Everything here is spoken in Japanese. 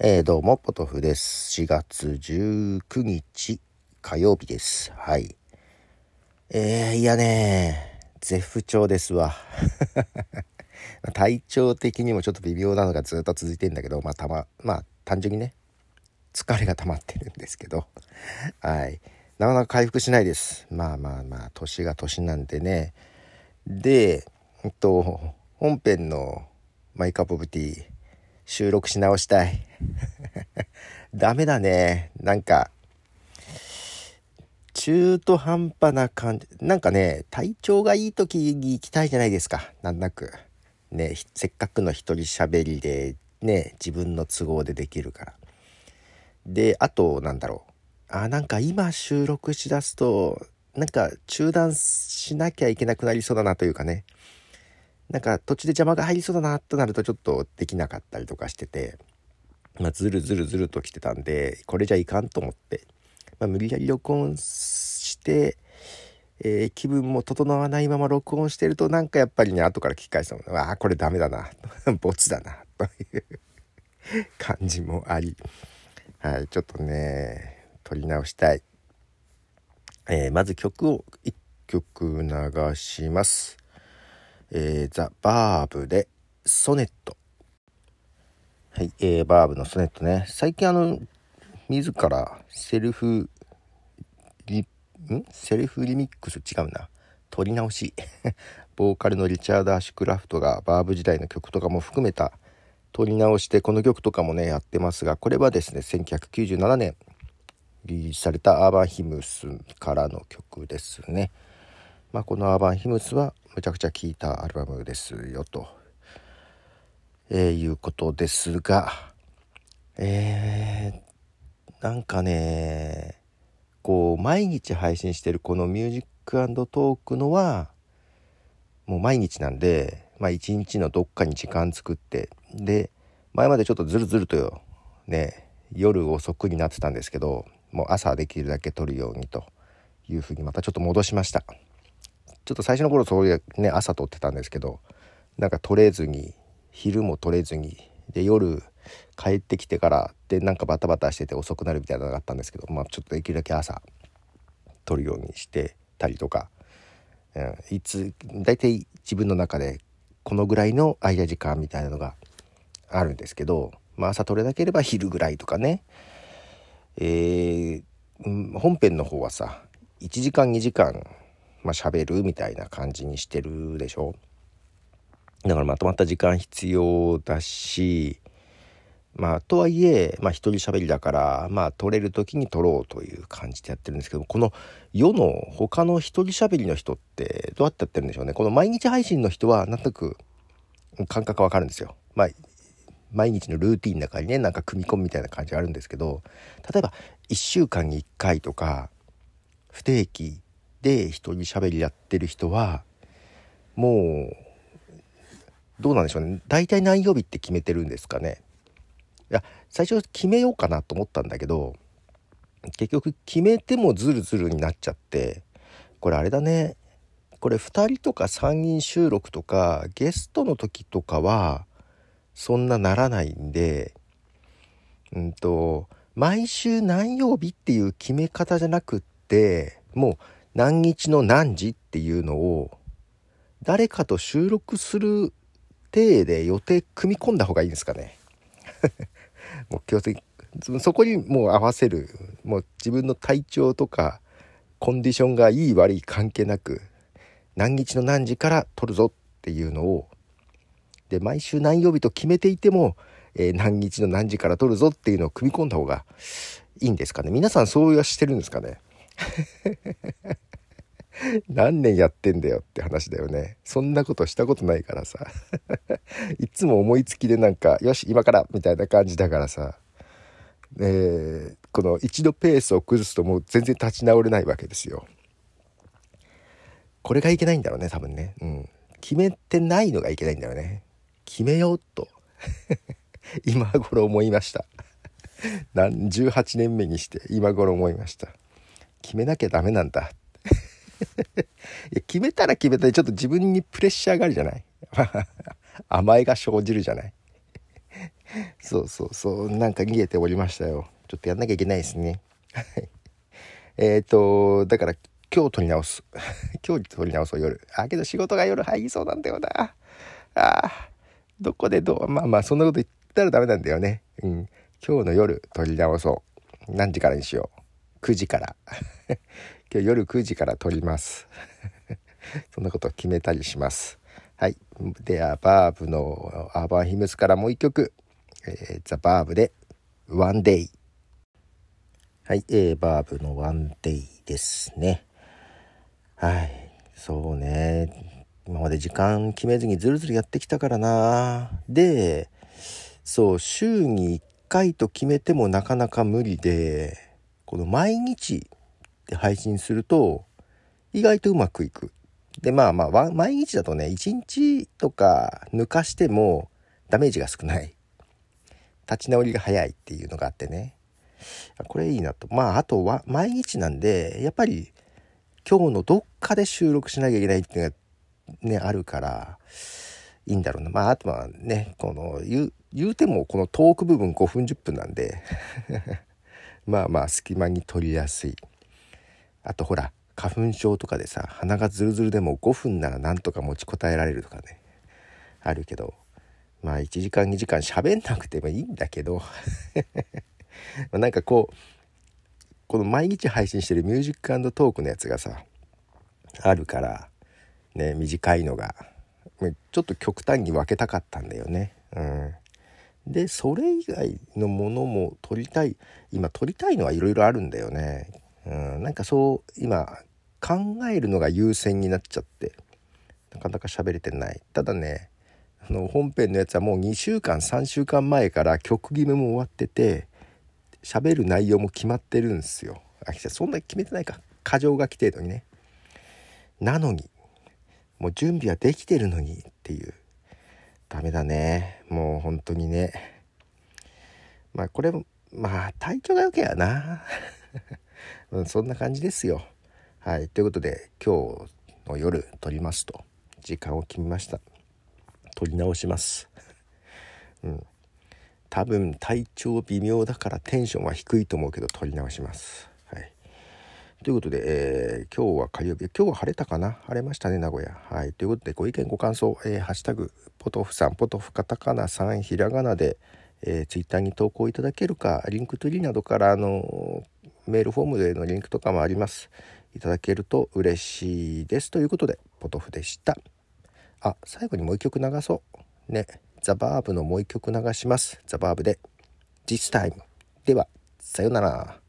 えー、どうも、ポトフです。4月19日火曜日です。はい。えー、いやね絶不調ですわ。体調的にもちょっと微妙なのがずっと続いてんだけど、まあ、たま、まあ、単純にね、疲れが溜まってるんですけど、はい。なかなか回復しないです。まあまあまあ、年が年なんでね。で、えっと、本編のマイカップオブティー、収録し直したい。ダメだね。なんか、中途半端な感じ。なんかね、体調がいい時に行きたいじゃないですか。なんなく。ね、せっかくの一人喋りで、ね、自分の都合でできるから。で、あと、なんだろう。あ、なんか今収録しだすと、なんか中断しなきゃいけなくなりそうだなというかね。なんか途中で邪魔が入りそうだなとなるとちょっとできなかったりとかしてて、まあ、ずるずるずると来てたんでこれじゃいかんと思って、まあ、無理やり録音して、えー、気分も整わないまま録音してるとなんかやっぱりね後から聞き返すのああこれダメだな ボツだなという 感じもあり。はいちょっとね撮り直したい、えー、まず曲を1曲流します。えー、ザ・バーブでソネット。はい、えー、バーブのソネットね。最近あの、自らセルフリ、ん？セルフリミックス違うな。撮り直し。ボーカルのリチャード・アシュクラフトがバーブ時代の曲とかも含めた撮り直してこの曲とかもねやってますがこれはですね1997年リリースされたアーバンヒムスからの曲ですね。まあ、このアーバンヒムスはめちゃくちゃ聴いたアルバムですよと、えー、いうことですがえー、なんかねこう毎日配信してるこのミュージックトークのはもう毎日なんでまあ一日のどっかに時間作ってで前までちょっとずるずるとよね夜遅くになってたんですけどもう朝できるだけ撮るようにというふうにまたちょっと戻しました。ちょっと最初の頃そういうね朝撮ってたんですけどなんか撮れずに昼も撮れずにで夜帰ってきてからでなんかバタバタしてて遅くなるみたいなのがあったんですけどまあちょっとできるだけ朝撮るようにしてたりとか、うん、いつ大体自分の中でこのぐらいの間時間みたいなのがあるんですけど、まあ、朝撮れなければ昼ぐらいとかね。えー、本編の方はさ1時間2時間まあ、喋るみたいな感じにしてるでしょだからまとまった時間必要だしまあとはいえまあ一人喋りだからまあ撮れる時に撮ろうという感じでやってるんですけどこの世の他の一人喋りの人ってどうやってやってるんでしょうねこの毎日配信の人はなんとなく感覚わかるんですよ。まあ毎日のルーティンの中にねなんか組み込むみたいな感じがあるんですけど例えば1週間に1回とか不定期で一人喋りやってる人はもうどうなんでしょうね。大体何曜日って決めてるんですかね。いや最初決めようかなと思ったんだけど結局決めてもズルズルになっちゃってこれあれだね。これ2人とか3人収録とかゲストの時とかはそんなならないんでうんと毎週何曜日っていう決め方じゃなくってもう何日の何時っていうのを誰かと収録する体で予定組み込んだ方がいいんですかね。もう強制そこにもう合わせるもう自分の体調とかコンディションがいい悪い関係なく何日の何時から撮るぞっていうのをで毎週何曜日と決めていても、えー、何日の何時から撮るぞっていうのを組み込んだ方がいいんですかね皆さんそうはしてるんですかね 何年やってんだよって話だよね。そんなことしたことないからさ。いつも思いつきでなんか、よし、今からみたいな感じだからさ。えー、この一度ペースを崩すともう全然立ち直れないわけですよ。これがいけないんだろうね、多分ね。うん。決めてないのがいけないんだよね。決めようと。今頃思いました。何18年目にして今頃思いました。決めなきゃダメなんだ 決めたら決めたでちょっと自分にプレッシャーがあるじゃない？甘えが生じるじゃない？そうそうそうなんか逃げておりましたよ。ちょっとやんなきゃいけないですね。えっとだから今日撮り直す。今日撮り直そう夜。あけど仕事が夜。入りそうなんだよな。ああどこでどう？まあまあそんなこと言ったらダメなんだよね。うん。今日の夜撮り直そう。何時からにしよう。9時から。今日夜9時から撮ります。そんなことを決めたりします。はい。ではバーブのアーバンヒムスからもう一曲、えー、ザ・バーブで「ワンデイはい、えー、バーブのワンデイですね。はい。そうね。今まで時間決めずにずるずるやってきたからな。でそう週に1回と決めてもなかなか無理で。この毎日で配信すると意外とうまくいく。でまあまあ毎日だとね1日とか抜かしてもダメージが少ない。立ち直りが早いっていうのがあってね。これいいなと。まああとは毎日なんでやっぱり今日のどっかで収録しなきゃいけないっていうのがねあるからいいんだろうな。まああとはねこの言う言うてもこのトーク部分5分10分なんで。まあまあ隙間に取りやすい。あとほら花粉症とかでさ鼻がズルズルでも5分ならなんとか持ちこたえられるとかね。あるけどまあ1時間2時間喋んなくてもいいんだけど。なんかこうこの毎日配信してるミュージックトークのやつがさあるからね短いのがちょっと極端に分けたかったんだよね。うん。でそれ以外のものも撮りたい。今撮りたいのはいろいろあるんだよね。うんなんかそう今考えるのが優先になっちゃって。なかなか喋れてない。ただねあの本編のやつはもう2週間3週間前から曲決めも終わってて喋る内容も決まってるんですよ。あそんなに決めてないか。過剰書き程度にね。なのにもう準備はできてるのにっていう。ダメだね。もう本当にね。まあこれまあ体調が良けやな。うん、そんな感じですよ。はい、ということで今日の夜撮りますと。時間を決めました。撮り直します。うん。多分体調微妙だからテンションは低いと思うけど撮り直します。ということで、えー、今日は火曜日今日は晴れたかな？晴れましたね名古屋。はい。ということでご意見ご感想、えー、ハッシュタグポトフさんポトフカタカナさんひらがなでえー、ツイッターに投稿いただけるか Linktree などからあのメールフォームでのリンクとかもあります。いただけると嬉しいです。ということでポトフでした。あ最後にもう一曲流そう。ね。ザ・バーブのもう一曲流します。ザ・バーブで This Time ではさようなら。